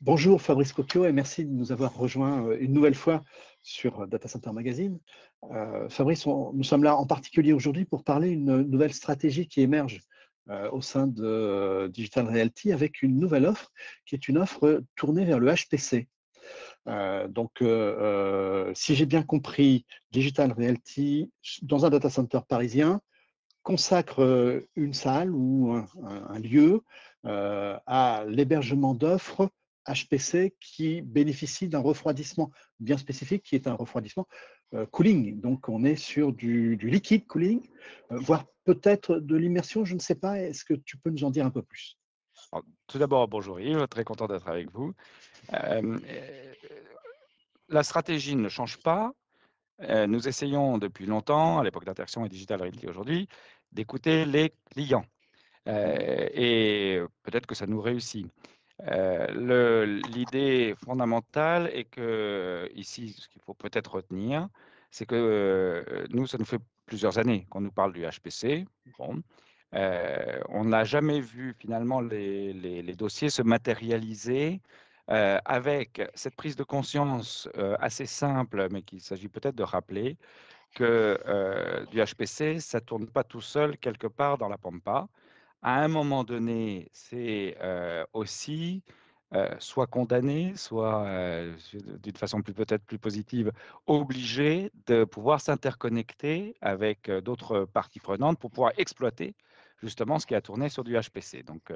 Bonjour Fabrice Cocchio et merci de nous avoir rejoints euh, une nouvelle fois sur Data Center Magazine. Euh, Fabrice, nous sommes là en particulier aujourd'hui pour parler d'une nouvelle stratégie qui émerge euh, au sein de Digital Realty avec une nouvelle offre qui est une offre tournée vers le HPC. donc, si j'ai bien compris, Digital Realty, dans un data center parisien, consacre une salle ou un lieu à l'hébergement d'offres HPC qui bénéficie d'un refroidissement bien spécifique, qui est un refroidissement euh, cooling. Donc, on est sur du, liquide cooling, euh, voire peut-être de l'immersion, je ne sais pas. Est-ce que tu peux nous en dire un peu plus? Tout d'abord, bonjour Yves, très content d'être avec vous. Euh, la stratégie ne change pas. nous essayons depuis longtemps, à l'époque d'Interaction et Digital Realty aujourd'hui, d'écouter les clients. et peut-être que ça nous réussit. Euh, l'idée fondamentale est que, ici, ce qu'il faut peut-être retenir, c'est que euh, nous, ça nous fait plusieurs années qu'on nous parle du HPC. Euh, on n'a jamais vu finalement les, dossiers se matérialiser avec cette prise de conscience assez simple, mais qu'il s'agit peut-être de rappeler, que du HPC, ça ne tourne pas tout seul quelque part dans la pampa à un moment donné, c'est aussi soit condamné, soit d'une façon peut-être plus positive, obligé de pouvoir s'interconnecter avec d'autres parties prenantes pour pouvoir exploiter justement ce qui a tourné sur du HPC. Donc,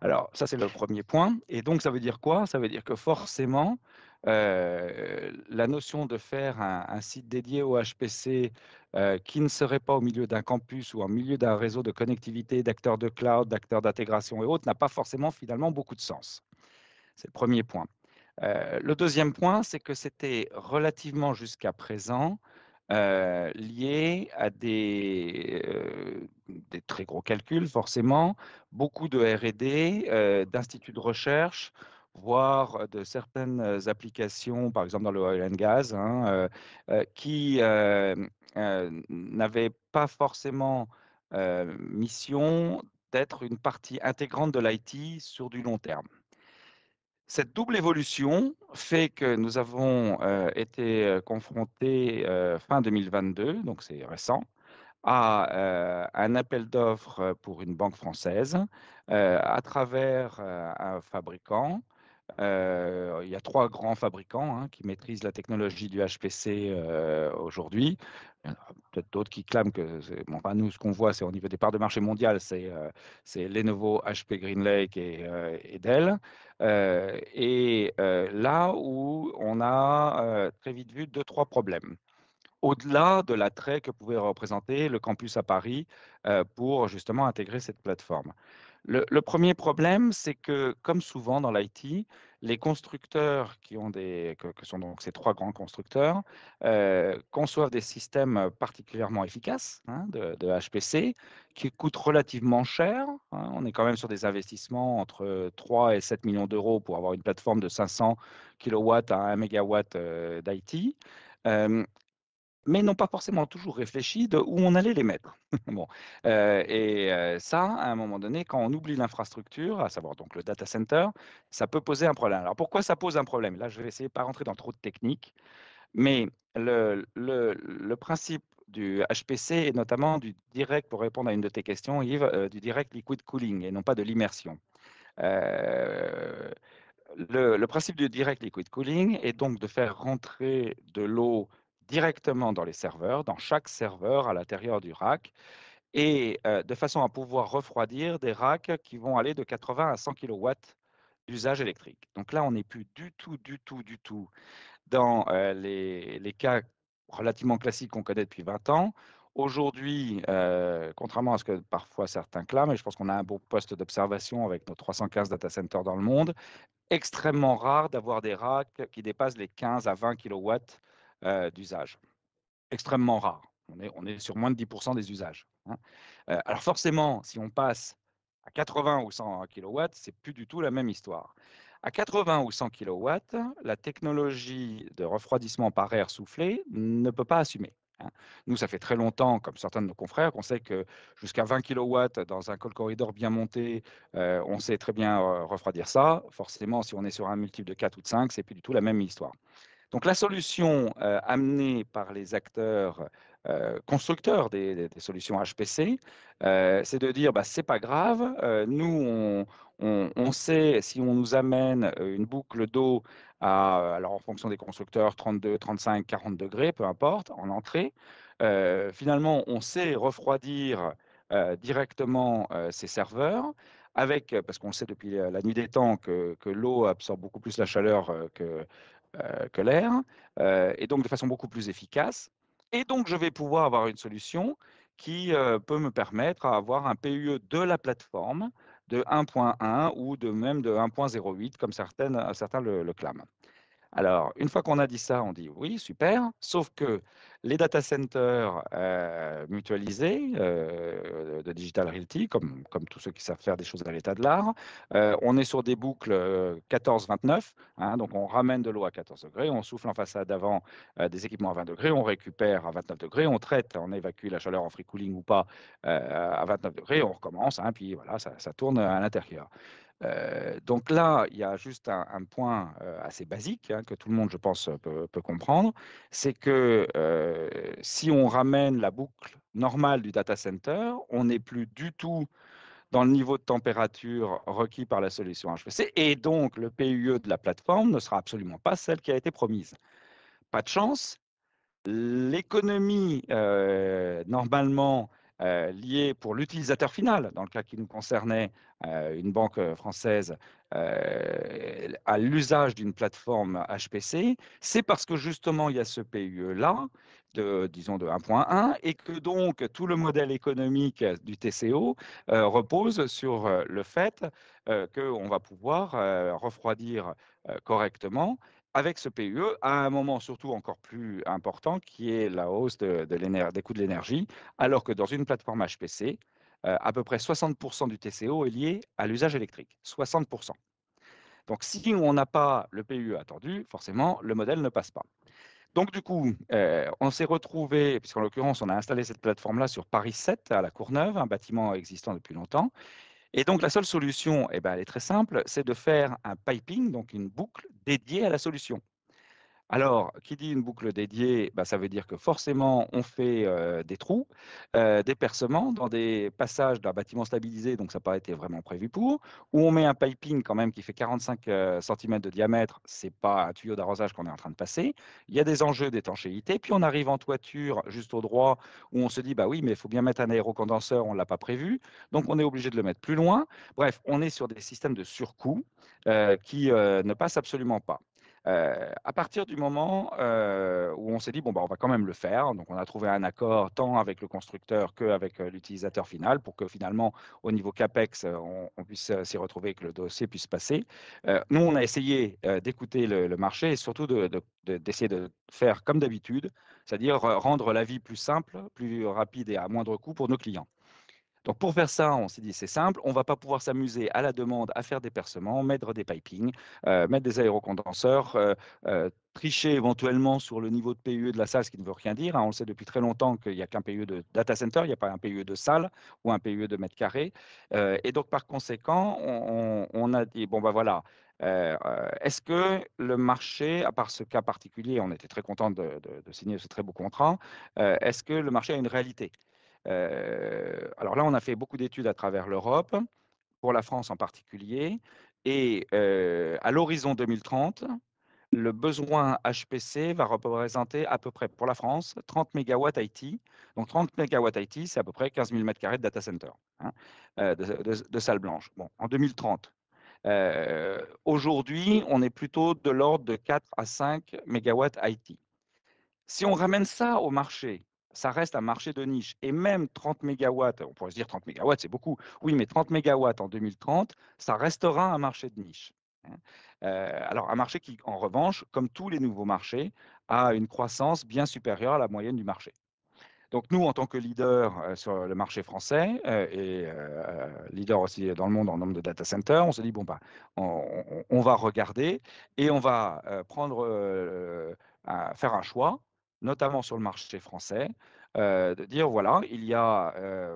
alors ça c'est le premier point. Et donc ça veut dire quoi? Ça veut dire que forcément, la notion de faire un, site dédié au HPC qui ne serait pas au milieu d'un campus ou au milieu d'un réseau de connectivité, d'acteurs de cloud, d'acteurs d'intégration et autres, n'a pas forcément finalement beaucoup de sens. C'est le premier point. le deuxième point, c'est que c'était relativement jusqu'à présent lié à des, très gros calculs, forcément, beaucoup de RD, d'instituts de recherche, voire de certaines applications, par exemple dans le oil and gas, hein, qui n'avaient pas forcément mission d'être une partie intégrante de l'IT sur du long terme. Cette double évolution fait que nous avons été confrontés fin 2022, donc c'est récent, à un appel d'offres pour une banque française à travers un fabricant euh, il y a trois grands fabricants hein, qui maîtrisent la technologie du HPC euh, aujourd'hui. Peut-être d'autres qui clament que, bon, nous, ce qu'on voit, c'est au niveau des parts de marché mondial, c'est euh, Lenovo, HP GreenLake et Dell. et là où on a très vite vu deux, trois problèmes au-delà de l'attrait que pouvait représenter le campus à Paris pour justement intégrer cette plateforme. Le, premier problème, c'est que, comme souvent dans l'IT, les constructeurs qui ont des, que, sont donc ces trois grands constructeurs, euh, conçoivent des systèmes particulièrement efficaces hein, de, HPC qui coûtent relativement cher. Hein. On est quand même sur des investissements entre 3 et 7 millions d'euros pour avoir une plateforme de 500 kW à 1 MW euh, d'IT. Euh, mais n'ont pas forcément toujours réfléchi de où on allait les mettre. bon. Euh, et euh, ça, à un moment donné, quand on oublie l'infrastructure, à savoir donc le data center, ça peut poser un problème. Alors pourquoi ça pose un problème? Là, je vais essayer de pas rentrer dans trop de techniques, mais le, le, principe du HPC et notamment du direct, pour répondre à une de tes questions, Yves, euh, du direct liquid cooling et non pas de l'immersion. le, principe du direct liquid cooling est donc de faire rentrer de l'eau directement dans les serveurs, dans chaque serveur à l'intérieur du rack, et de façon à pouvoir refroidir des racks qui vont aller de 80 à 100 kW d'usage électrique. Donc là, on n'est plus du tout, du tout, du tout dans les, cas relativement classiques qu'on connaît depuis 20 ans. Aujourd'hui, contrairement à ce que parfois certains clament, et je pense qu'on a un beau poste d'observation avec nos 315 data centers dans le monde, extrêmement rare d'avoir des racks qui dépassent les 15 à 20 kW euh, d'usage. Extrêmement rare. On est, on est, sur moins de 10% des usages. Hein. Euh, alors forcément, si on passe à 80 ou 100 kW, c'est plus du tout la même histoire. À 80 ou 100 kW, la technologie de refroidissement par air soufflé ne peut pas assumer. hein. Nous, ça fait très longtemps, comme certains de nos confrères, qu'on sait que jusqu'à 20 kW dans un call corridor bien monté, euh, on sait très bien refroidir ça. Forcément, si on est sur un multiple de 4 ou de 5, c'est plus du tout la même histoire. Donc la solution amenée par les acteurs constructeurs des, solutions HPC, c'est de dire bah, c'est pas grave, nous on, sait si on nous amène une boucle d'eau à, alors en fonction des constructeurs, 32, 35, 40 degrés, peu importe, en entrée, finalement on sait refroidir directement ces serveurs avec, parce qu'on sait depuis la nuit des temps que, que l'eau absorbe beaucoup plus la chaleur que, que l'air, euh, et donc de façon beaucoup plus efficace. Et donc, je vais pouvoir avoir une solution qui euh, peut me permettre d'avoir un PUE de la plateforme de 1.1 ou de même de 1.08, comme certaines, certains le clament. Alors, une fois qu'on a dit ça, on dit oui, super, sauf que les data centers euh, mutualisés euh, de Digital Realty, comme, comme tous ceux qui savent faire des choses à l'état de l'art, euh, on est sur des boucles 14-29, hein, donc on ramène de l'eau à 14 degrés, on souffle en façade avant des équipements à 20 degrés, on récupère à 29 degrés, on traite, on évacue la chaleur en free cooling ou pas à 29 degrés, on recommence, hein, puis voilà, ça, ça tourne à l'intérieur. Donc là, il y a juste un, point assez basique hein, que tout le monde, je pense, peut, comprendre, c'est que si on ramène la boucle normale du data center, on n'est plus du tout dans le niveau de température requis par la solution HPC, et donc le PUE de la plateforme ne sera absolument pas celle qui a été promise. Pas de chance, l'économie, normalement, euh, pour l'utilisateur final, dans le cas qui nous concernait, euh, une banque euh, française, à l'usage d'une plateforme HPC, c'est parce que justement il y a ce PUE-là, de, disons de 1.1, et que donc tout le modèle économique du TCO repose sur le fait qu'on va pouvoir refroidir correctement avec ce PUE à un moment surtout encore plus important qui est la hausse de, des coûts de l'énergie, alors que dans une plateforme HPC, euh, à peu près 60% du TCO est lié à l'usage électrique. 60%. Donc si on n'a pas le PUE attendu, forcément, le modèle ne passe pas. Donc du coup, euh, on s'est retrouvé, puisqu'en l'occurrence, on a installé cette plateforme-là sur Paris 7 à la Courneuve, un bâtiment existant depuis longtemps, et donc, la seule solution, eh ben, elle est très simple, c'est de faire un piping, donc une boucle dédiée à la solution. Alors, qui dit une boucle dédiée, bah, ça veut dire que forcément, on fait des trous, des percements dans des passages d'un bâtiment stabilisé, donc ça n'a pas été vraiment prévu pour, où on met un piping quand même qui fait 45 euh, cm de diamètre, c'est pas un tuyau d'arrosage qu'on est en train de passer. Il y a des enjeux d'étanchéité, puis on arrive en toiture juste au droit, où on se dit, bah oui, mais il faut bien mettre un aérocondenseur, on ne l'a pas prévu, donc on est obligé de le mettre plus loin. Bref, on est sur des systèmes de surcoût qui ne passent absolument pas. Euh, à partir du moment euh, où on s'est dit, bon, bah, on va quand même le faire, donc on a trouvé un accord tant avec le constructeur qu'avec euh, l'utilisateur final pour que finalement, au niveau CAPEX, on, puisse s'y retrouver et que le dossier puisse passer. nous, on a essayé d'écouter le, marché et surtout d'essayer de, de faire comme d'habitude, c'est-à-dire rendre la vie plus simple, plus rapide et à moindre coût pour nos clients. Donc pour faire ça, on s'est dit c'est simple, on ne va pas pouvoir s'amuser à la demande à faire des percements, mettre des pipings, euh, mettre des aérocondenseurs, euh, euh, tricher éventuellement sur le niveau de PUE de la salle, ce qui ne veut rien dire. Hein. On le sait depuis très longtemps qu'il n'y a qu'un PUE de data center, il n'y a pas un PUE de salle ou un PUE de mètre carré. et donc par conséquent, on, a dit bon ben voilà. Est-ce que le marché, à part ce cas particulier, on était très content de signer ce très beau contrat, est-ce que le marché a une réalité? Alors là, on a fait beaucoup d'études à travers l'Europe, pour la France en particulier, et à l'horizon 2030, le besoin HPC va représenter à peu près pour la France 30 MW IT. Donc 30 MW IT, c'est à peu près 15 000 m2 de data center, hein, euh, de, salles blanches. Bon, en 2030. Aujourd'hui, on est plutôt de l'ordre de 4 à 5 MW IT. Si on ramène ça au marché, ça reste un marché de niche. Et même 30 MW, on pourrait se dire 30 MW, c'est beaucoup. Oui, mais 30 MW en 2030, ça restera un marché de niche. Hein. Euh, alors, un marché qui, en revanche, comme tous les nouveaux marchés, a une croissance bien supérieure à la moyenne du marché. Donc nous, en tant que leader euh, sur le marché français euh, et leader aussi dans le monde en nombre de data centers, on se dit, bon, bah, on, va regarder et on va prendre, faire un choix notamment sur le marché français, de dire voilà, il y a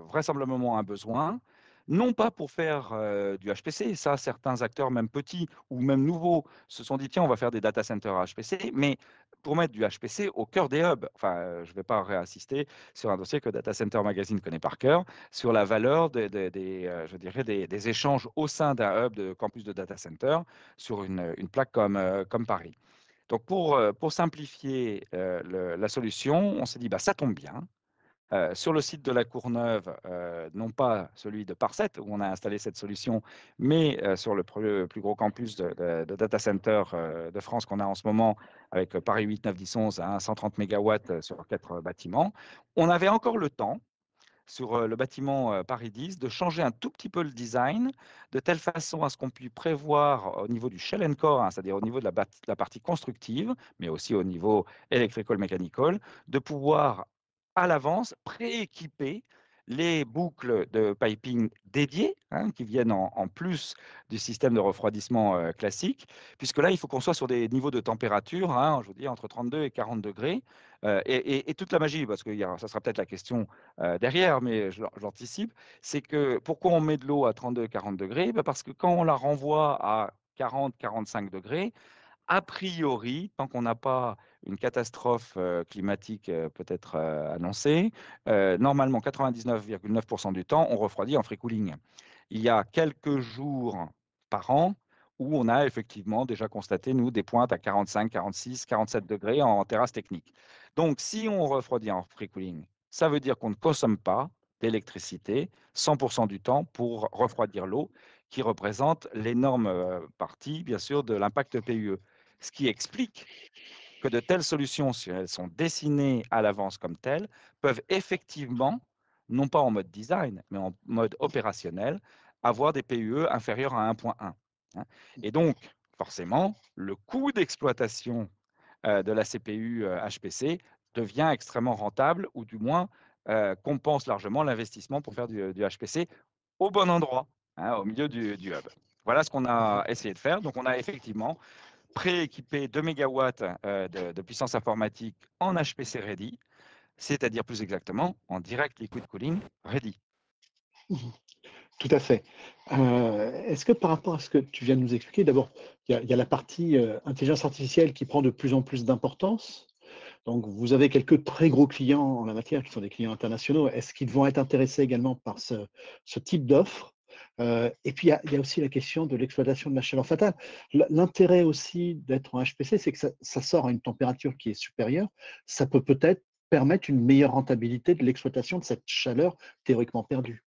vraisemblablement un besoin, non pas pour faire du HPC, ça certains acteurs même petits ou même nouveaux se sont dit tiens on va faire des data centers HPC, mais pour mettre du HPC au cœur des hubs. Enfin, je ne vais pas réassister sur un dossier que Data Center Magazine connaît par cœur, sur la valeur des, je dirais des, échanges au sein d'un hub de campus de data center sur une, plaque comme Paris. Donc, pour, pour simplifier la solution, on s'est dit, bah, ça tombe bien. Sur le site de la Courneuve, non pas celui de Parset où on a installé cette solution, mais sur le plus, gros campus de, data center de France qu'on a en ce moment avec Paris 8, 9, 10, 11 à 130 MW sur quatre bâtiments. On avait encore le temps sur le bâtiment Paris 10 de changer un tout petit peu le design de telle façon à ce qu'on puisse prévoir au niveau du shell and core, hein, c'est-à-dire au niveau de la, partie constructive, mais aussi au niveau electrical mechanical, de pouvoir à l'avance, prééquiper les boucles de piping dédiées, hein, qui viennent en, plus du système de refroidissement euh, classique, puisque là, il faut qu'on soit sur des niveaux de température, hein, je vous dis, entre 32 et 40 degrés. Euh, et, toute la magie, parce que ça sera peut-être la question euh, derrière, mais j'anticipe, c'est que pourquoi on met de l'eau à 32 40 degrés? Bah, Parce que quand on la renvoie à 40-45 degrés, a priori, tant qu'on n'a pas une catastrophe climatique peut-être annoncée, normalement 99,9% du temps, on refroidit en free cooling. Il y a quelques jours par an où on a effectivement déjà constaté, nous, des pointes à 45, 46, 47 degrés en terrasse technique. Donc, si on refroidit en free cooling, ça veut dire qu'on ne consomme pas d'électricité 100% du temps pour refroidir l'eau, qui représente l'énorme partie, bien sûr, de l'impact PUE. Ce qui explique que de telles solutions, si elles sont dessinées à l'avance comme telles, peuvent effectivement, non pas en mode design, mais en mode opérationnel, avoir des PUE inférieurs à 1.1. Hein. Et donc, forcément, le coût d'exploitation euh, de la CPU HPC euh, devient extrêmement rentable, ou du moins euh, compense largement l'investissement pour faire du, HPC au bon endroit, hein, au milieu du, du hub. Voilà ce qu'on a essayé de faire. Donc, on a effectivement prééquipé 2 MW euh, de, puissance informatique en HPC ready, c'est-à-dire plus exactement en direct liquid cooling ready. Tout à fait. Euh, est-ce que par rapport à ce que tu viens de nous expliquer, d'abord, il y, a la partie euh, intelligence artificielle qui prend de plus en plus d'importance. Donc, vous avez quelques très gros clients en la matière qui sont des clients internationaux. Est-ce qu'ils vont être intéressés également par ce type d'offre? Euh, et puis, il y, a aussi la question de l'exploitation de la chaleur fatale. L'intérêt aussi d'être en HPC, c'est que ça, sort à une température qui est supérieure. Ça peut peut-être permettre une meilleure rentabilité de l'exploitation de cette chaleur théoriquement perdue.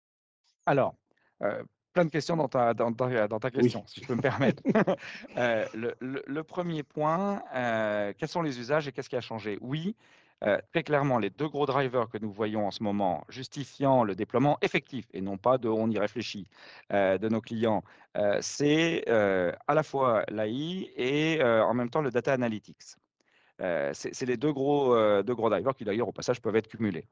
Alors, euh, plein de questions dans ta, dans ta, question, si je peux me permettre. Euh, le, premier point, quels sont les usages et qu'est-ce qui a changé? Oui, euh, très clairement, les deux gros drivers que nous voyons en ce moment, justifiant le déploiement effectif et non pas de on y réfléchit euh, de nos clients, euh, c'est à la fois l'AI et en même temps le data analytics. c'est les deux gros, deux gros drivers qui d'ailleurs au passage peuvent être cumulés.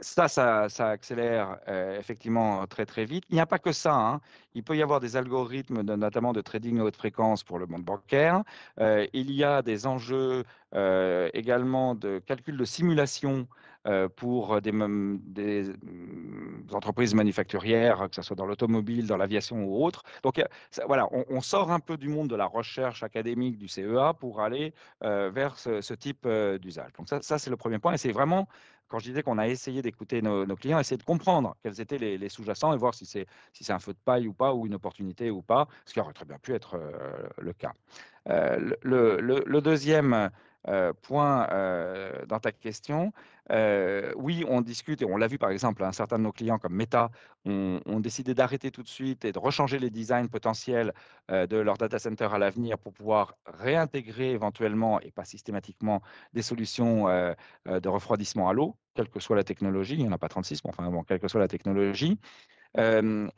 Ça, ça, accélère effectivement très très vite. Il n'y a pas que ça. Hein. Il peut y avoir des algorithmes, notamment de trading à haute fréquence pour le monde bancaire. il y a des enjeux également de calcul de simulation pour des, des, entreprises manufacturières, que ce soit dans l'automobile, dans l'aviation ou autre. Donc voilà, on, sort un peu du monde de la recherche académique du CEA pour aller vers ce, type d'usage. Donc ça, ça c'est le premier point. Et c'est vraiment quand je disais qu'on a essayé d'écouter nos, clients, essayer de comprendre quels étaient les, sous-jacents et voir si c'est si un feu de paille ou pas, ou une opportunité ou pas, ce qui aurait très bien pu être euh, le cas. Euh, le, le, deuxième euh, point euh, dans ta question. Euh, oui, on discute et on l'a vu par exemple, un certain de nos clients comme Meta ont, décidé d'arrêter tout de suite et de rechanger les designs potentiels de leur data center à l'avenir pour pouvoir réintégrer éventuellement et pas systématiquement des solutions de refroidissement à l'eau, quelle que soit la technologie. Il n'y en a pas 36, mais enfin bon, quelle que soit la technologie. au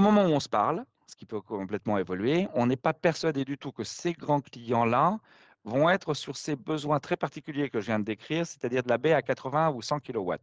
moment où on se parle, ce qui peut complètement évoluer. On n'est pas persuadé du tout que ces grands clients-là vont être sur ces besoins très particuliers que je viens de décrire, c'est-à-dire de la baie à 80 ou 100 kW.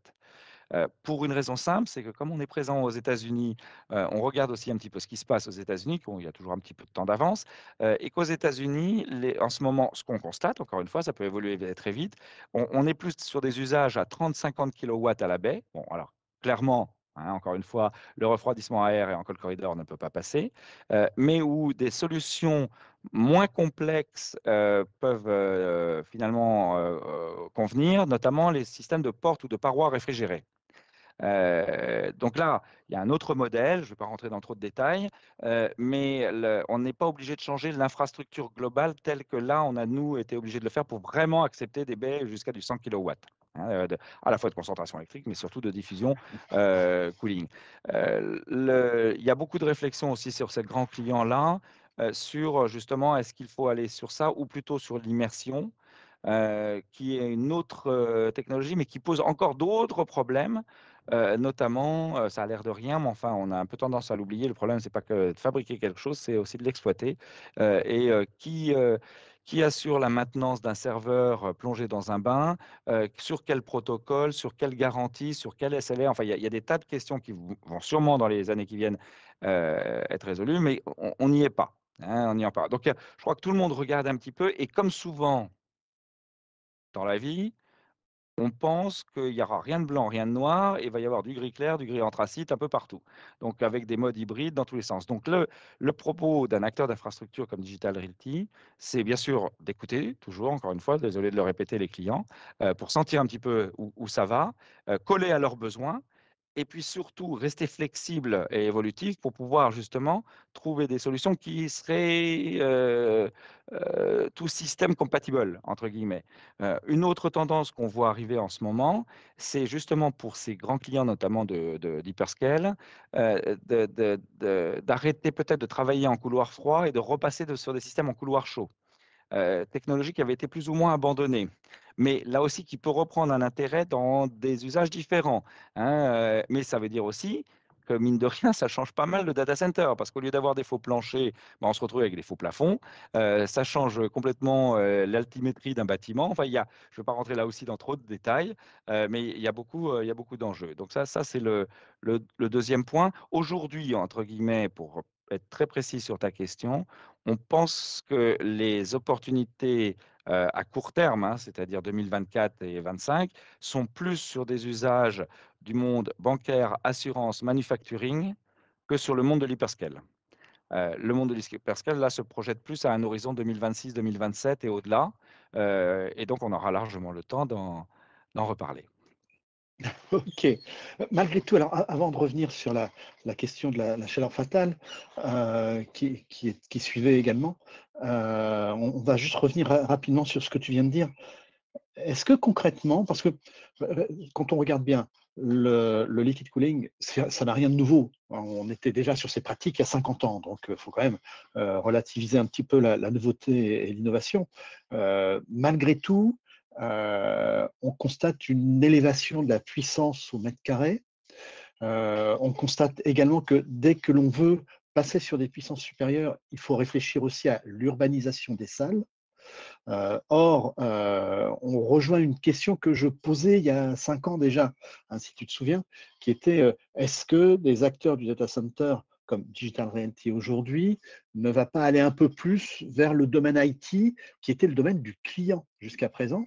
Euh, pour une raison simple, c'est que comme on est présent aux États-Unis, euh, on regarde aussi un petit peu ce qui se passe aux États-Unis, il y a toujours un petit peu de temps d'avance, euh, et qu'aux États-Unis, en ce moment, ce qu'on constate, encore une fois, ça peut évoluer très vite, on, on est plus sur des usages à 30-50 kW à la baie. Bon, alors clairement, Hein, encore une fois, le refroidissement air et en cold corridor ne peut pas passer, euh, mais où des solutions moins complexes euh, peuvent euh, finalement convenir, notamment les systèmes de portes ou de parois réfrigérées. Donc là, il y a un autre modèle, je ne vais pas rentrer dans trop de détails, mais on n'est pas obligé de changer l'infrastructure globale telle que là, on a, nous, été obligé de le faire pour vraiment accepter des baies jusqu'à du 100 kW. Hein, euh, à la fois de concentration électrique, mais surtout de diffusion cooling. il y a beaucoup de réflexions aussi sur ces grands clients-là, sur justement est-ce qu'il faut aller sur ça ou plutôt sur l'immersion. qui est une autre technologie, mais qui pose encore d'autres problèmes euh, notamment, euh, ça a l'air de rien, mais enfin, on a un peu tendance à l'oublier. Le problème, c'est pas que de fabriquer quelque chose, c'est aussi de l'exploiter. Euh, et qui, qui assure la maintenance d'un serveur plongé dans un bain, sur quel protocole, sur quelle garantie, sur quel SLR. Enfin, il y, a des tas de questions qui vont sûrement dans les années qui viennent être résolues, mais on n'y est pas. Hein, on n'y est pas. Donc, je crois que tout le monde regarde un petit peu, et comme souvent dans la vie, on pense qu'il n'y aura rien de blanc, rien de noir, et il va y avoir du gris clair, du gris anthracite un peu partout. Donc avec des modes hybrides dans tous les sens. Donc le, le propos d'un acteur d'infrastructure comme Digital Realty, c'est bien sûr d'écouter, toujours, encore une fois, désolé de le répéter les clients, euh, pour sentir un petit peu où, ça va, euh, coller à leurs besoins, et puis surtout rester flexible et évolutif pour pouvoir justement trouver des solutions qui seraient euh, euh, tout système compatible, entre guillemets. Euh, une autre tendance qu'on voit arriver en ce moment, c'est justement pour ces grands clients, notamment d'hyperscale, de, d'arrêter peut-être de travailler en couloir froid et de repasser sur des systèmes en couloir chaud. Technologie qui avait été plus ou moins abandonnée mais là aussi qui peut reprendre un intérêt dans des usages différents. Hein, euh, mais ça veut dire aussi que mine de rien, ça change pas mal le data center, parce qu'au lieu d'avoir des faux planchers, ben, on se retrouve avec des faux plafonds. Euh, ça change complètement euh, l'altimétrie d'un bâtiment. Enfin, il y a, je ne vais pas rentrer là aussi dans trop de détails, mais il y a beaucoup, beaucoup d'enjeux. Donc ça, ça c'est le, le, deuxième point. Aujourd'hui, entre guillemets, pour être très précis sur ta question, on pense que les opportunités euh, à court terme, hein, c'est-à-dire 2024 et 2025, sont plus sur des usages du monde bancaire, assurance, manufacturing que sur le monde de l'hyperscale. Euh, le monde de l'hyperscale, là, se projette plus à un horizon 2026-2027 et au-delà. Euh, et donc, on aura largement le temps d'en reparler. Ok. Malgré tout, alors avant de revenir sur la, question de la, chaleur fatale euh, qui, suivait également, euh, on, va juste revenir rapidement sur ce que tu viens de dire. Est-ce que concrètement, parce que euh, quand on regarde bien, le, liquid cooling, ça n'a rien de nouveau. On était déjà sur ces pratiques il y a 50 ans, donc il faut quand même relativiser un petit peu la, nouveauté et l'innovation. malgré tout, on constate une élévation de la puissance au mètre carré. Euh, on constate également que dès que l'on veut passer sur des puissances supérieures, il faut réfléchir aussi à l'urbanisation des salles. Euh, or, on rejoint une question que je posais il y a cinq ans déjà, hein, si tu te souviens, qui était est-ce que des acteurs du data center comme Digital Realty aujourd'hui, ne va pas aller un peu plus vers le domaine IT, qui était le domaine du client jusqu'à présent,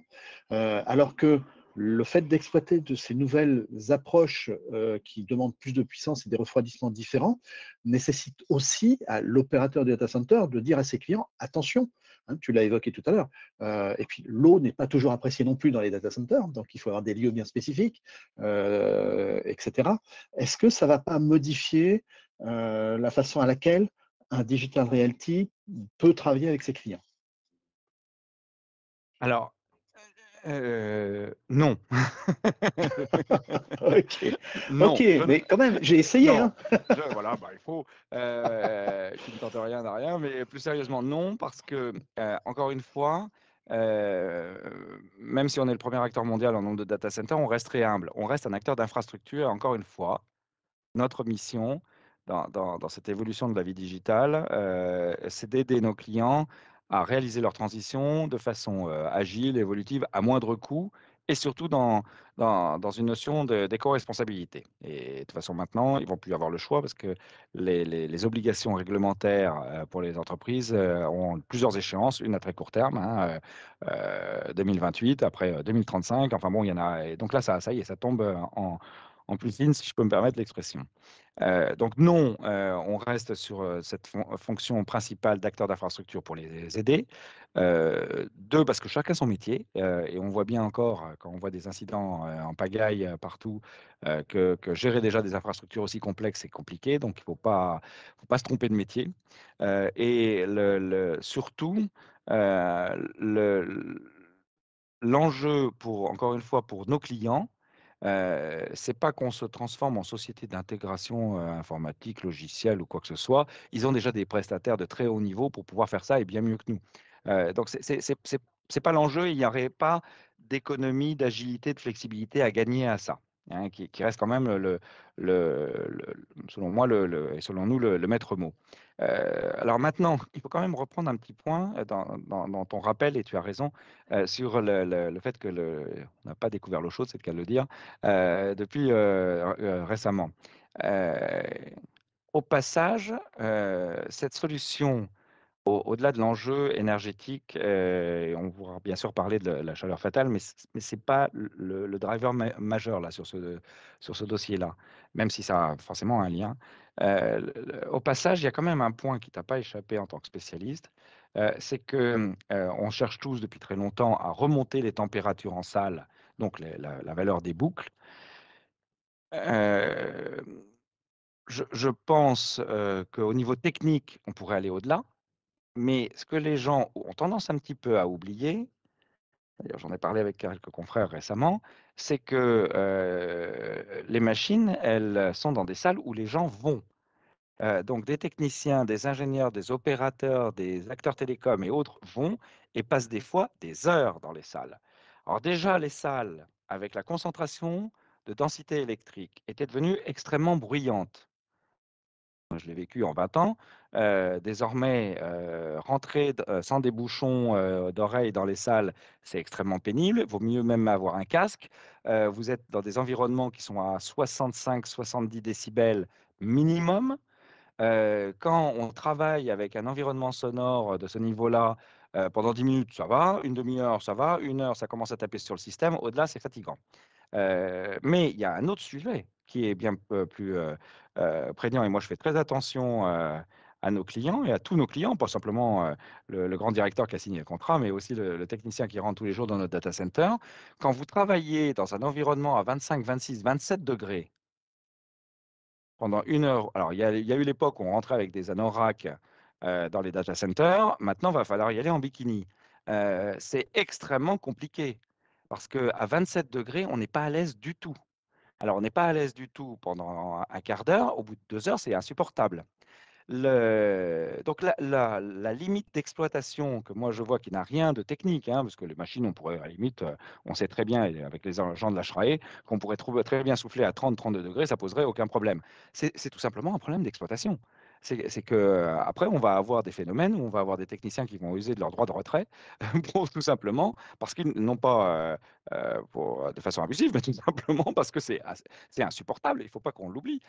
euh, alors que le fait d'exploiter de ces nouvelles approches euh, qui demandent plus de puissance et des refroidissements différents nécessite aussi à l'opérateur du data center de dire à ses clients attention, hein, tu l'as évoqué tout à l'heure, euh, et puis l'eau n'est pas toujours appréciée non plus dans les data centers, donc il faut avoir des lieux bien spécifiques, etc. Est-ce que ça ne va pas modifier la façon à laquelle un digital realty peut travailler avec ses clients Alors, euh, non. ok, mais quand même, j'ai essayé. Hein. voilà, bah, il faut. Euh, qui ne tente rien n'a rien, mais plus sérieusement, non, parce que, euh, encore une fois, même si on est le premier acteur mondial en nombre de data centers, on reste très humble. On reste un acteur d'infrastructure, encore une fois. Notre mission, dans, cette évolution de la vie digitale, euh, c'est d'aider nos clients à réaliser leur transition de façon euh, agile, évolutive, à moindre coût et surtout dans, dans, une notion d'éco-responsabilité. Et de toute façon, maintenant, ils vont plus avoir le choix parce que les, obligations réglementaires euh, pour les entreprises ont plusieurs échéances, une à très court terme, 2028, hein, après 2035, enfin bon, il y en a. Et donc là, ça, ça y est, ça tombe en, en plus fine, si je peux me permettre l'expression. Euh, donc non, euh, on reste sur euh, cette fonction principale d'acteur d'infrastructure pour les aider. deux, parce que chacun son métier, et on voit bien encore, quand on voit des incidents en pagaille partout, que, gérer déjà des infrastructures aussi complexes, c'est compliqué, donc il ne faut pas, se tromper de métier. et surtout, l'enjeu, pour, encore une fois, pour nos clients, c'est pas qu'on se transforme en société d'intégration informatique, logicielle ou quoi que ce soit. Ils ont déjà des prestataires de très haut niveau pour pouvoir faire ça et bien mieux que nous. Euh, donc, c'est pas l'enjeu. Il n'y aurait pas d'économie, d'agilité, de flexibilité à gagner à ça. Hein, qui, reste quand même, le, selon moi le, et selon nous, le, maître mot. Euh, alors maintenant, il faut quand même reprendre un petit point euh, dans, ton rappel, et tu as raison, euh, sur le, fait que on n'a pas découvert l'eau chaude, c'est le cas de le dire, depuis récemment. au passage, cette solution au-delà de l'enjeu énergétique, euh, on pourra bien sûr parler de la chaleur fatale, mais ce n'est pas le, driver majeur là, sur ce, sur ce dossier-là, même si ça a forcément un lien. Euh, au passage, il y a quand même un point qui t'a pas échappé en tant que spécialiste, euh, c'est que on cherche tous depuis très longtemps à remonter les températures en salle, donc la, valeur des boucles. Je, je, pense qu'au niveau technique, on pourrait aller au-delà. Mais ce que les gens ont tendance un petit peu à oublier, j'en ai parlé avec quelques confrères récemment, c'est que les machines, elles sont dans des salles où les gens vont. Donc des techniciens, des ingénieurs, des opérateurs, des acteurs télécoms et autres vont et passent des fois des heures dans les salles. Alors déjà, les salles, avec la concentration de densité électrique, étaient devenues extrêmement bruyantes je l'ai vécu en 20 ans. Euh, désormais, euh, rentrer euh, sans des bouchons d'oreilles dans les salles, c'est extrêmement pénible. Il vaut mieux même avoir un casque. vous êtes dans des environnements qui sont à 65-70 décibels minimum. quand on travaille avec un environnement sonore de ce niveau-là, pendant 10 minutes, ça va. Une demi-heure, ça va. Une heure, ça commence à taper sur le système. Au-delà, c'est fatigant. mais il y a un autre sujet qui est bien plus prégnant. Et moi, je fais très attention à nos clients et à tous nos clients, pas simplement le, grand directeur qui a signé le contrat, mais aussi le, technicien qui rentre tous les jours dans notre data center. Quand vous travaillez dans un environnement à 25, 26, 27 degrés pendant une heure, alors il y a, eu l'époque où on rentrait avec des anoraks dans les data centers, maintenant il va falloir y aller en bikini. c'est extrêmement compliqué parce qu'à 27 degrés, on n'est pas à l'aise du tout. Alors, on n'est pas à l'aise du tout pendant un quart d'heure. Au bout de deux heures, c'est insupportable. Donc, la, limite d'exploitation que moi je vois qui n'a rien de technique, hein, parce que les machines, on pourrait, à la limite, euh, on sait très bien, avec les gens de la Schrae, qu'on pourrait trouver, très bien souffler à 30-32 degrés, ça poserait aucun problème. C'est tout simplement un problème d'exploitation c'est que après on va avoir des phénomènes où on va avoir des techniciens qui vont user de leur droit de retrait, tout simplement parce qu'ils n'ont pas de façon abusive, mais tout simplement parce que c'est insupportable. Il ne faut pas qu'on l'oublie.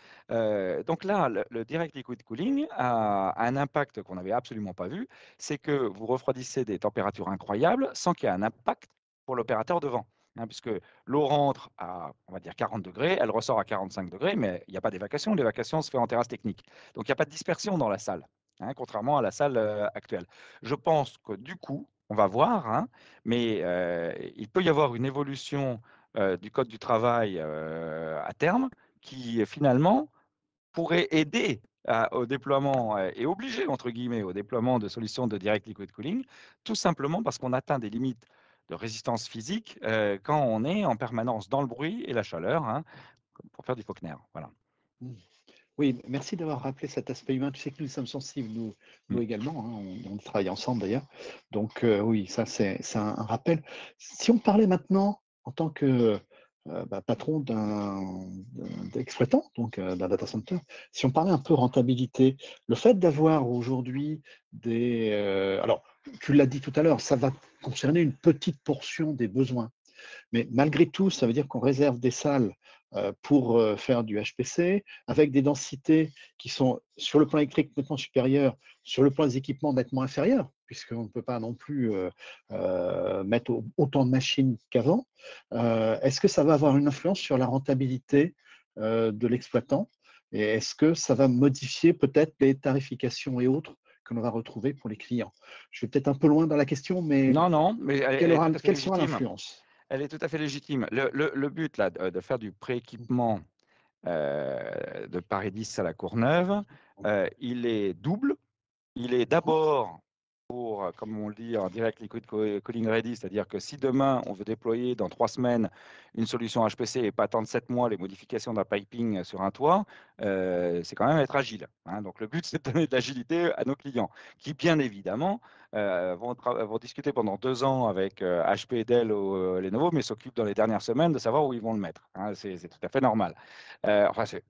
donc là, le, direct liquid cooling a un impact qu'on n'avait absolument pas vu, c'est que vous refroidissez des températures incroyables sans qu'il y ait un impact pour l'opérateur devant. Hein, puisque l'eau rentre à, on va dire, 40 degrés, elle ressort à 45 degrés, mais il n'y a pas d'évacuation. L'évacuation se fait en terrasse technique. Donc, il n'y a pas de dispersion dans la salle, hein, contrairement à la salle actuelle. Je pense que du coup, on va voir, hein, mais il peut y avoir une évolution du code du travail à terme qui finalement pourrait aider au déploiement et obliger, entre guillemets, au déploiement de solutions de direct liquid cooling, tout simplement parce qu'on atteint des limites de résistance physique euh, quand on est en permanence dans le bruit et la chaleur, hein, pour faire du Faulkner. Voilà. Mmh. Oui, merci d'avoir rappelé cet aspect humain. Tu sais que nous sommes sensibles, nous, nous mmh. également. Hein, on, travaille ensemble d'ailleurs. Donc euh, oui, ça c'est un, un, rappel. Si on parlait maintenant en tant que euh, bah, patron d'un exploitant, donc d'un data center, si on parlait un peu rentabilité, le fait d'avoir aujourd'hui des... alors, tu l'as dit tout à l'heure, ça va concerner une petite portion des besoins. Mais malgré tout, ça veut dire qu'on réserve des salles pour faire du HPC, avec des densités qui sont sur le plan électrique nettement supérieures, sur le plan des équipements nettement inférieures, puisqu'on ne peut pas non plus mettre autant de machines qu'avant. Est-ce que ça va avoir une influence sur la rentabilité de l'exploitant? Et est-ce que ça va modifier peut-être les tarifications et autres que l'on va retrouver pour les clients Je vais peut-être un peu loin dans la question, mais, non, non, mais quelle, sera l'influence? Elle est tout à fait légitime. Le, but là, de, faire du prééquipement euh, de Paris 10 à la Courneuve, euh, il est double. Il est d'abord pour, euh, comme on le dit en direct liquid cooling ready, c'est-à-dire que si demain on veut déployer dans trois semaines une solution HPC et pas attendre sept mois les modifications d'un piping sur un toit, euh, c'est quand même être agile. Hein. Donc le but c'est de donner de l'agilité à nos clients, qui bien évidemment euh, vont, discuter pendant deux ans avec HP, Dell ou Lenovo, mais s'occupent dans les dernières semaines de savoir où ils vont le mettre. Hein. C'est tout à fait normal. enfin c'est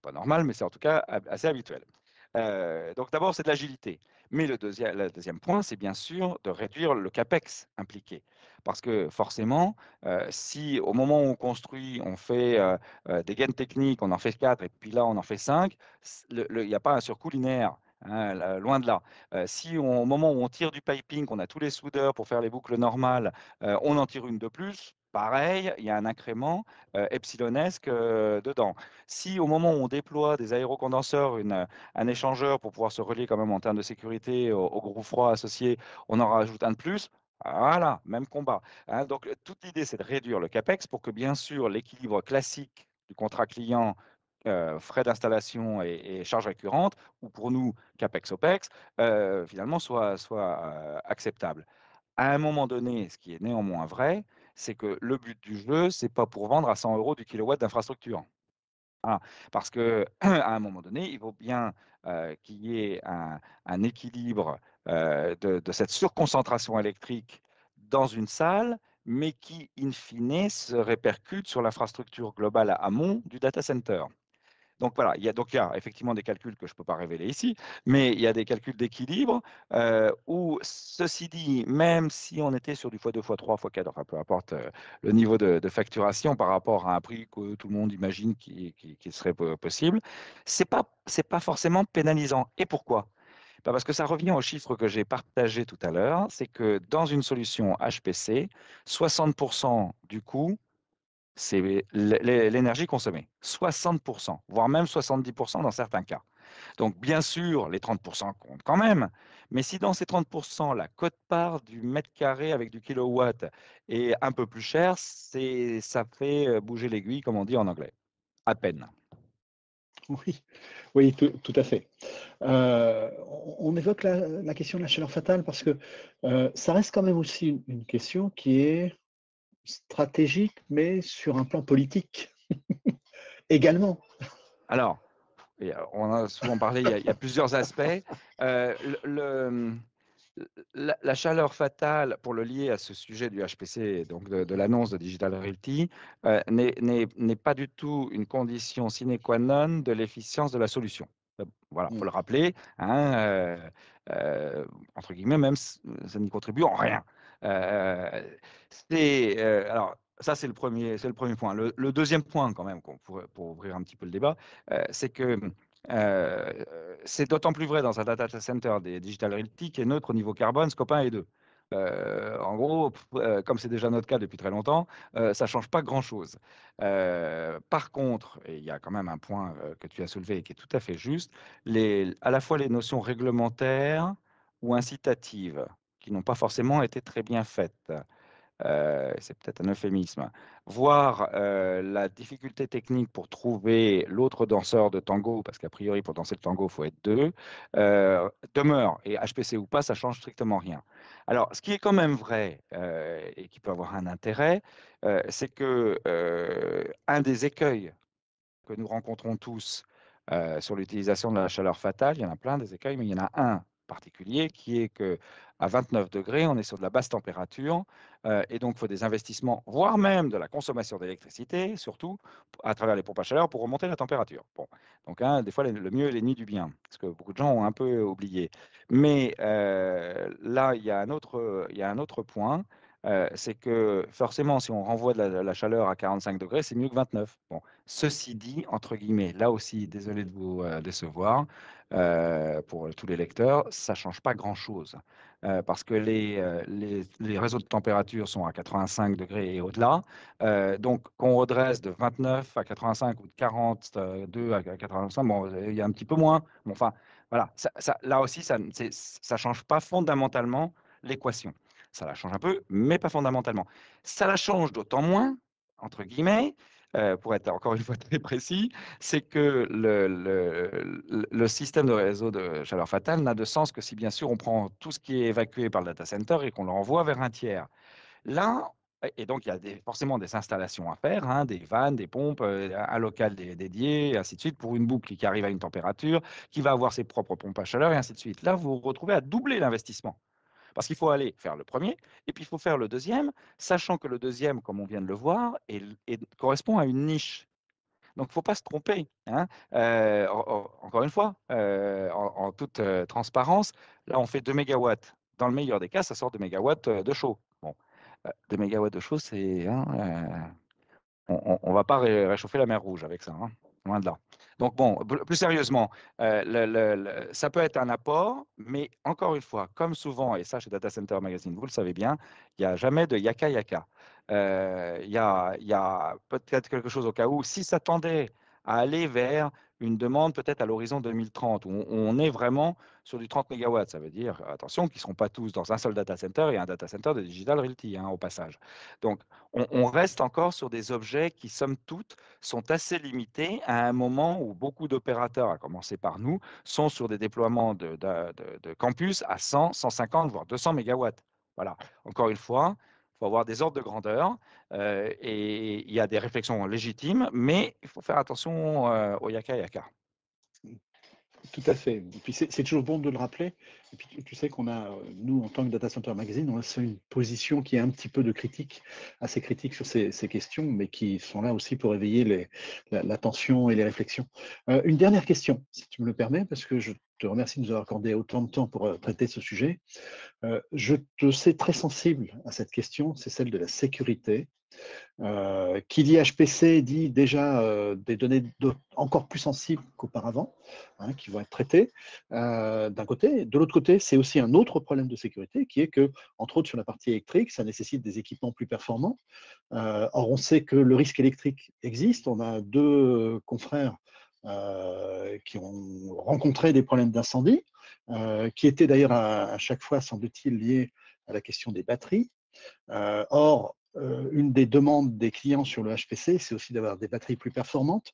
pas normal, mais c'est en tout cas assez habituel. Donc d'abord c'est de l'agilité. Mais le deuxième, point, c'est bien sûr de réduire le CAPEX impliqué. Parce que forcément, euh, si au moment où on construit, on fait euh, euh, des gaines techniques, on en fait 4 et puis là on en fait 5, il n'y a pas un surcoût linéaire. Hein, loin de là. si au moment où on tire du piping, on a tous les soudeurs pour faire les boucles normales, on en tire une de plus, pareil, il y a un incrément euh, epsilonesque euh, dedans. Si au moment où on déploie des aérocondenseurs, une, un échangeur pour pouvoir se relier quand même en termes de sécurité au, gros froid associé, on en rajoute un de plus, voilà, même combat. Hein. donc toute l'idée, c'est de réduire le CAPEX pour que bien sûr l'équilibre classique du contrat client euh, frais d'installation et, et, charges récurrentes, ou pour nous CAPEX-OPEX, finalement soit, soit acceptable. À un moment donné, ce qui est néanmoins vrai, c'est que le but du jeu, c'est pas pour vendre à 100 euros du kilowatt d'infrastructure. Parce que à un moment donné, il vaut bien euh, qu'il y ait un, équilibre euh, de, de, cette surconcentration électrique dans une salle, mais qui, in fine, se répercute sur l'infrastructure globale à amont du data center. Donc voilà, il y a donc il y a effectivement des calculs que je ne peux pas révéler ici, mais il y a des calculs d'équilibre euh, où, ceci dit, même si on était sur du x2, x3, x4, enfin peu importe euh, le niveau de, facturation par rapport à un prix que tout le monde imagine qui, serait possible, ce n'est pas, pas forcément pénalisant. Et pourquoi? Bah, parce que ça revient au chiffre que j'ai partagé tout à l'heure, c'est que dans une solution HPC, 60% du coût c'est l'énergie consommée. 60%, voire même 70% dans certains cas. Donc, bien sûr, les 30% comptent quand même, mais si dans ces 30%, la cote-part du mètre carré avec du kilowatt est un peu plus chère, ça fait euh, bouger l'aiguille, comme on dit en anglais. À peine. Oui, oui tout, à fait. Euh, on évoque la, question de la chaleur fatale parce que euh, ça reste quand même aussi une question qui est stratégique, mais sur un plan politique également. Alors, on a souvent parlé, il y a, plusieurs aspects. Euh, le, la, chaleur fatale, pour le lier à ce sujet du HPC, donc de, l'annonce de Digital Realty, euh, n'est pas du tout une condition sine qua non de l'efficience de la solution. Euh, voilà, il faut mmh. le rappeler. Hein, entre guillemets, même ça n'y contribue en rien. Euh, c'est euh, alors ça, c'est le premier, c'est le premier point. Le, deuxième point, quand même, pour, pour, ouvrir un petit peu le débat, euh, c'est que c'est d'autant plus vrai dans un data center des Digital Realty qui est neutre au niveau carbone, scope 1 et 2. en gros, comme c'est déjà notre cas depuis très longtemps, ça ne change pas grand-chose. par contre, et il y a quand même un point que tu as soulevé et qui est tout à fait juste, les, à la fois les notions réglementaires ou incitatives qui n'ont pas forcément été très bien faites. Euh, c'est peut-être un euphémisme. Voir euh, la difficulté technique pour trouver l'autre danseur de tango, parce qu'a priori pour danser le tango, il faut être deux, euh, demeure. Et HPC ou pas, ça change strictement rien. Alors, ce qui est quand même vrai et qui peut avoir un intérêt, c'est que un des écueils que nous rencontrons tous sur l'utilisation de la chaleur fatale, il y en a plein des écueils, mais il y en a un particulier qui est que à 29 degrés, on est sur de la basse température euh, et donc il faut des investissements, voire même de la consommation d'électricité, surtout à travers les pompes à chaleur pour remonter la température. Bon, donc hein, des fois le mieux est l'ennemi du bien, ce que beaucoup de gens ont un peu oublié. Mais euh, là, il y, a un autre, il y a un autre point, c'est que forcément, si on renvoie de la, chaleur à 45 degrés, c'est mieux que 29. Bon, ceci dit, entre guillemets, là aussi, désolé de vous décevoir, pour tous les lecteurs, ça ne change pas grand-chose. parce que les, les, réseaux de température sont à 85 degrés et au-delà. donc, qu'on redresse de 29 à 85 ou de 42 à 85, bon, il y a un petit peu moins. Bon, enfin, voilà, là aussi, ça ne change pas fondamentalement l'équation. Ça la change un peu, mais pas fondamentalement. Ça la change d'autant moins, entre guillemets, euh, pour être encore une fois très précis, c'est que le, système de réseau de chaleur fatale n'a de sens que si bien sûr on prend tout ce qui est évacué par le data center et qu'on le renvoie vers un tiers. Là, et donc il y a forcément des installations à faire, hein, des vannes, des pompes, euh, un local dédié, et ainsi de suite, pour une boucle qui arrive à une température, qui va avoir ses propres pompes à chaleur, et ainsi de suite. Là, vous vous retrouvez à doubler l'investissement. Parce qu'il faut aller faire le premier, et puis il faut faire le deuxième, sachant que le deuxième, comme on vient de le voir, correspond à une niche. Donc, il ne faut pas se tromper. Hein. Euh, encore une fois, euh, en, toute euh, transparence, là, on fait 2 mégawatts. Dans le meilleur des cas, ça sort 2 mégawatts de chaud. Bon, 2 mégawatts de chaud, c'est... Hein, on ne va pas réchauffer la mer Rouge avec ça. Hein. Loin de là. Donc bon, plus sérieusement, euh, ça peut être un apport, mais encore une fois, comme souvent, et ça chez Data Center Magazine, vous le savez bien, il n'y a jamais de yaka yaka. Euh, il y a, y a peut-être quelque chose au cas où, si ça tendait à aller vers une demande peut-être à l'horizon 2030, où on est vraiment sur du 30 MW. Ça veut dire, attention, qu'ils ne seront pas tous dans un seul data center et un data center de Digital Realty, hein, au passage. Donc, on, reste encore sur des objets qui, somme toute, sont assez limités à un moment où beaucoup d'opérateurs, à commencer par nous, sont sur des déploiements de, campus à 100, 150, voire 200 MW. Voilà. Encore une fois, il faut avoir des ordres de grandeur euh, et il y a des réflexions légitimes, mais il faut faire attention euh, au yaka yaka. Tout à fait. Puis c'est toujours bon de le rappeler. Tu, sais qu'on a, nous, en tant que Data Center Magazine, on a une position qui est un petit peu de critique, assez critique sur ces, questions, mais qui sont là aussi pour éveiller l'attention et les réflexions. Euh, une dernière question, si tu me le permets, parce que je te remercie de nous avoir accordé autant de temps pour traiter ce sujet. je te sais très sensible à cette question, c'est celle de la sécurité euh, qui dit HPC dit déjà euh, des données encore plus sensibles qu'auparavant, hein, qui vont être traitées euh, d'un côté. De l'autre côté, c'est aussi un autre problème de sécurité qui est que, entre autres sur la partie électrique, ça nécessite des équipements plus performants. or, on sait que le risque électrique existe. On a deux confrères qui ont rencontré des problèmes d'incendie, qui étaient d'ailleurs à, chaque fois, semble-t-il, liés à la question des batteries. or, une des demandes des clients sur le HPC, c'est aussi d'avoir des batteries plus performantes,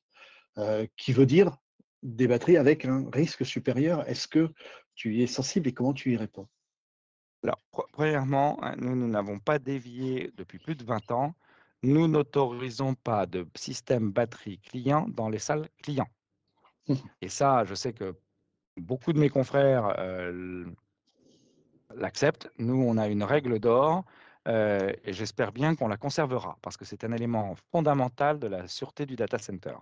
euh, qui veut dire des batteries avec un risque supérieur. Est-ce que tu y es sensible et comment tu y réponds? Alors, premièrement, hein, nous, nous n'avons pas dévié depuis plus de 20 ans. Nous n'autorisons pas de système batterie client dans les salles clients. Mmh. Et ça, je sais que beaucoup de mes confrères euh, l'acceptent. Nous, on a une règle d'or et j'espère bien qu'on la conservera parce que c'est un élément fondamental de la sûreté du data center.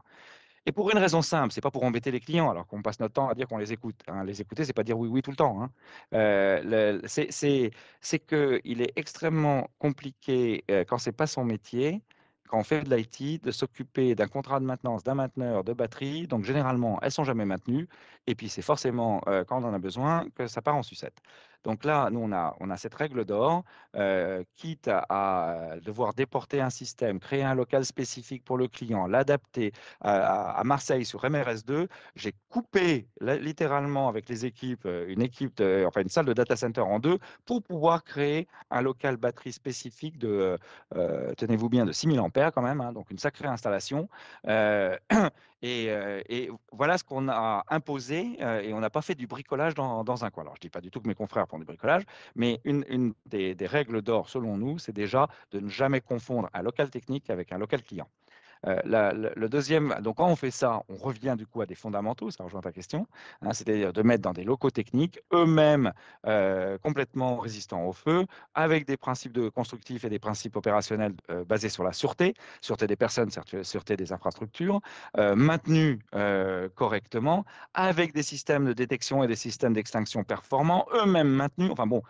Et pour une raison simple, c'est pas pour embêter les clients, alors qu'on passe notre temps à dire qu'on les écoute. Hein. Les écouter, c'est pas dire oui, oui tout le temps. Hein. Euh, c'est qu'il est extrêmement compliqué euh, quand c'est pas son métier quand on fait de l'IT, de s'occuper d'un contrat de maintenance, d'un mainteneur de batterie. Donc, généralement, elles sont jamais maintenues. Et puis, c'est forcément quand on en a besoin que ça part en sucette. Donc là, nous, on a, cette règle d'or, euh, quitte à, devoir déporter un système, créer un local spécifique pour le client, l'adapter à, Marseille sur MRS2. J'ai coupé littéralement avec les équipes, euh, une équipe, enfin une salle de data center en deux pour pouvoir créer un local batterie spécifique de, tenez-vous bien, de 6000 ampères quand même, hein, donc une sacrée installation. Euh, et, voilà ce qu'on a imposé, et on n'a pas fait du bricolage dans, un coin. Alors, je ne dis pas du tout que mes confrères font du bricolage, mais une, des règles d'or, selon nous, c'est déjà de ne jamais confondre un local technique avec un local client. Euh, le deuxième, donc quand on fait ça, on revient du coup à des fondamentaux, ça rejoint ta question, hein, c'est-à-dire de mettre dans des locaux techniques eux-mêmes euh, complètement résistants au feu, avec des principes de constructifs et des principes opérationnels euh, basés sur la sûreté, sûreté des personnes, sûreté des infrastructures, maintenus correctement, avec des systèmes de détection et des systèmes d'extinction performants, eux-mêmes maintenus. Enfin bon,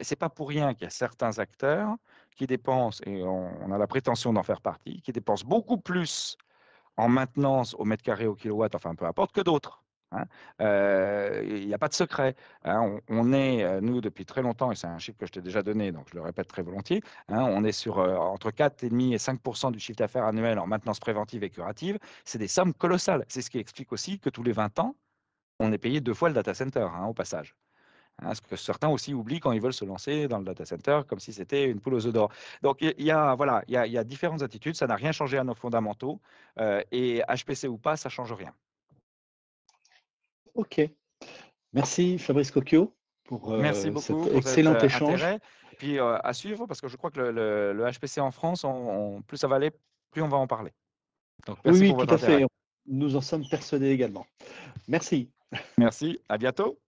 c'est pas pour rien qu'il y a certains acteurs qui dépensent, et on, a la prétention d'en faire partie, qui dépensent beaucoup plus en maintenance au mètre carré, au kilowatt, enfin peu importe, que d'autres. Hein. Euh, il n'y a pas de secret. Hein. On, est, euh, nous, depuis très longtemps, et c'est un chiffre que je t'ai déjà donné, donc je le répète très volontiers, hein, on est sur euh, entre 4,5 et 5% du chiffre d'affaires annuel en maintenance préventive et curative. C'est des sommes colossales. C'est ce qui explique aussi que tous les 20 ans, on est payé deux fois le data center, au passage. Ce que certains aussi oublient quand ils veulent se lancer dans le data center, comme si c'était une poule aux œufs d'or. Donc, il y, a, voilà, il y, a, différentes attitudes. Ça n'a rien changé à nos fondamentaux. et HPC ou pas, ça ne change rien. Ok. Merci Fabrice Cocchio pour euh, Merci beaucoup cet excellent euh, échange. Et puis euh, à suivre, parce que je crois que le, HPC en France, plus ça va aller, plus on va en parler. Donc, merci oui, tout à fait. Nous en sommes persuadés également. Merci. Merci. À bientôt.